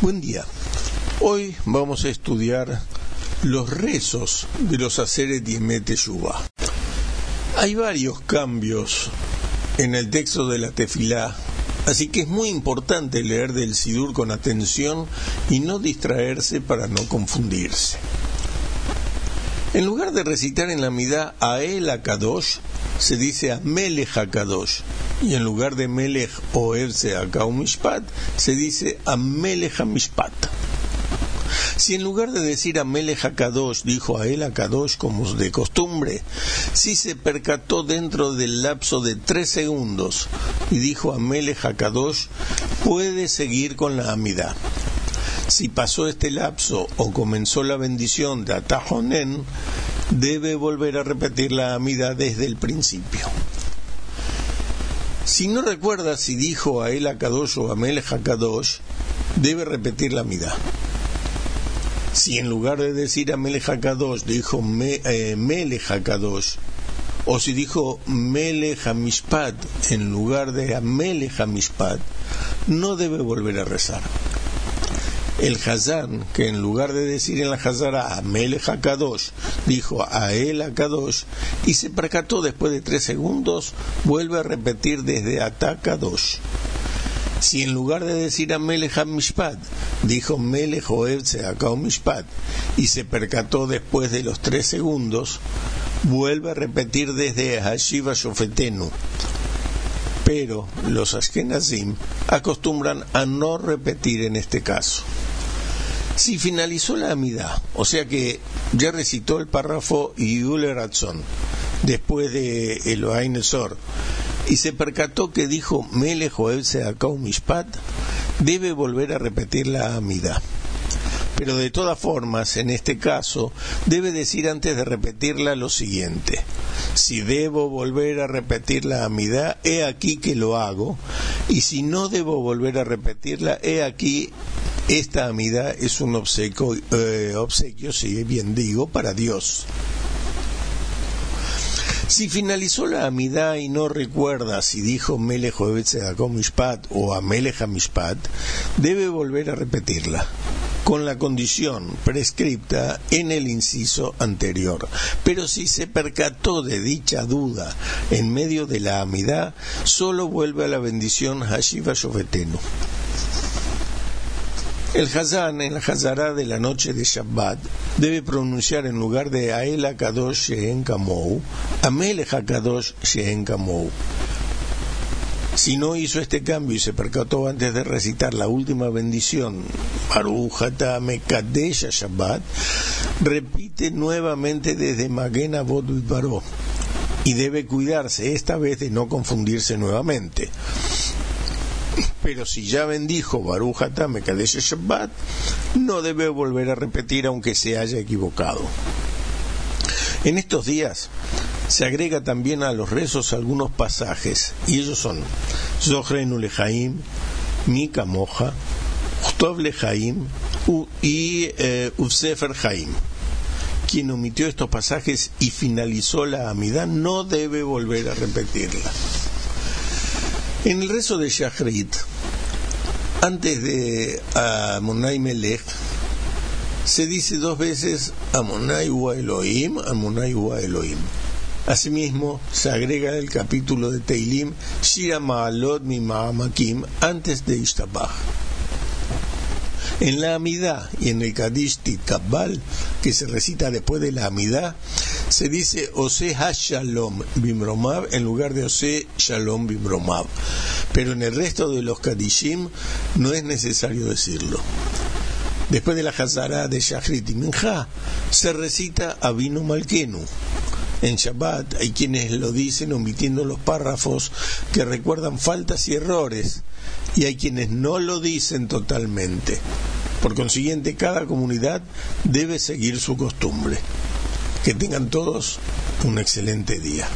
Buen día. Hoy vamos a estudiar los rezos de los Aseret Yemet Yuba. Hay varios cambios en el texto de la Tefilá, así que es muy importante leer del Sidur con atención y no distraerse para no confundirse. En lugar de recitar en la midá Ael Akadosh, se dice Amelech Akadosh, y en lugar de Melech o Erse Mishpat, se dice Amelech Mishpat. Si en lugar de decir Akadosh dijo a él Akadosh como de costumbre, si se percató dentro del lapso de tres segundos y dijo Amelech Akadosh, puede seguir con la amida. Si pasó este lapso o comenzó la bendición de Atajonen, debe volver a repetir la amida desde el principio. Si no recuerda si dijo a él Akadosh o a Melech Akadosh, debe repetir la amida. Si en lugar de decir a Melech Akadosh dijo me, eh, Melech Akadosh, o si dijo Melech Hamishpat en lugar de Amelech Hamishpat, no debe volver a rezar el Hazán, que en lugar de decir en la Hazara a HaKadosh, dijo a El HaKadosh, y se percató después de tres segundos, vuelve a repetir desde Atakadosh. Si en lugar de decir a Melech HaMishpat, dijo Melech Oev Mishpat, y se percató después de los tres segundos, vuelve a repetir desde Hashiva Shofetenu pero los Ashkenazim acostumbran a no repetir en este caso. Si finalizó la amida, o sea que ya recitó el párrafo Yule Ratzon, después de Elohain Esor, y se percató que dijo Mele Joel Mishpat, debe volver a repetir la amida. Pero de todas formas, en este caso, debe decir antes de repetirla lo siguiente. Si debo volver a repetir la amida, he aquí que lo hago, y si no debo volver a repetirla, he aquí esta amida es un obsequio, eh, obsequio, si bien digo, para Dios. Si finalizó la amida y no recuerda si dijo Melech Mishpat o Amelech Mishpat, debe volver a repetirla con la condición prescripta en el inciso anterior. Pero si se percató de dicha duda en medio de la amida, solo vuelve a la bendición Hashiva Shofetenu. El Hazán en la Hazara de la noche de Shabbat debe pronunciar en lugar de Ael HaKadosh Shehen Kamou, Amelech HaKadosh Shehen Kamou. Si no hizo este cambio y se percató antes de recitar la última bendición, Baruch Mekadesh Shabbat, repite nuevamente desde Magen Avot Baró y debe cuidarse esta vez de no confundirse nuevamente pero si ya bendijo Baruch Atame Kadesh Shabbat, no debe volver a repetir aunque se haya equivocado. En estos días se agrega también a los rezos algunos pasajes, y ellos son Zohrenu Lejaim, Mika Moja, Chtov Lejaim y eh, Usefer Jaim. Quien omitió estos pasajes y finalizó la amidad no debe volver a repetirla. En el rezo de Shachrit, antes de Amonai Melech, se dice dos veces Amonai wa Elohim, Amonai wa Elohim. Asimismo, se agrega el capítulo de Teilim Shira Ma'alot Mi Ma'amakim antes de Ishtabach. En la Amidá y en el Kadish Kabbal, que se recita después de la Amidá, se dice Ose Shalom Bimromav en lugar de Ose Shalom Bimromav. Pero en el resto de los Kadishim no es necesario decirlo. Después de la Hazara de Shachrit y Minja, se recita Avinu Malkenu. En Shabbat hay quienes lo dicen omitiendo los párrafos que recuerdan faltas y errores, y hay quienes no lo dicen totalmente. Por consiguiente, cada comunidad debe seguir su costumbre. Que tengan todos un excelente día.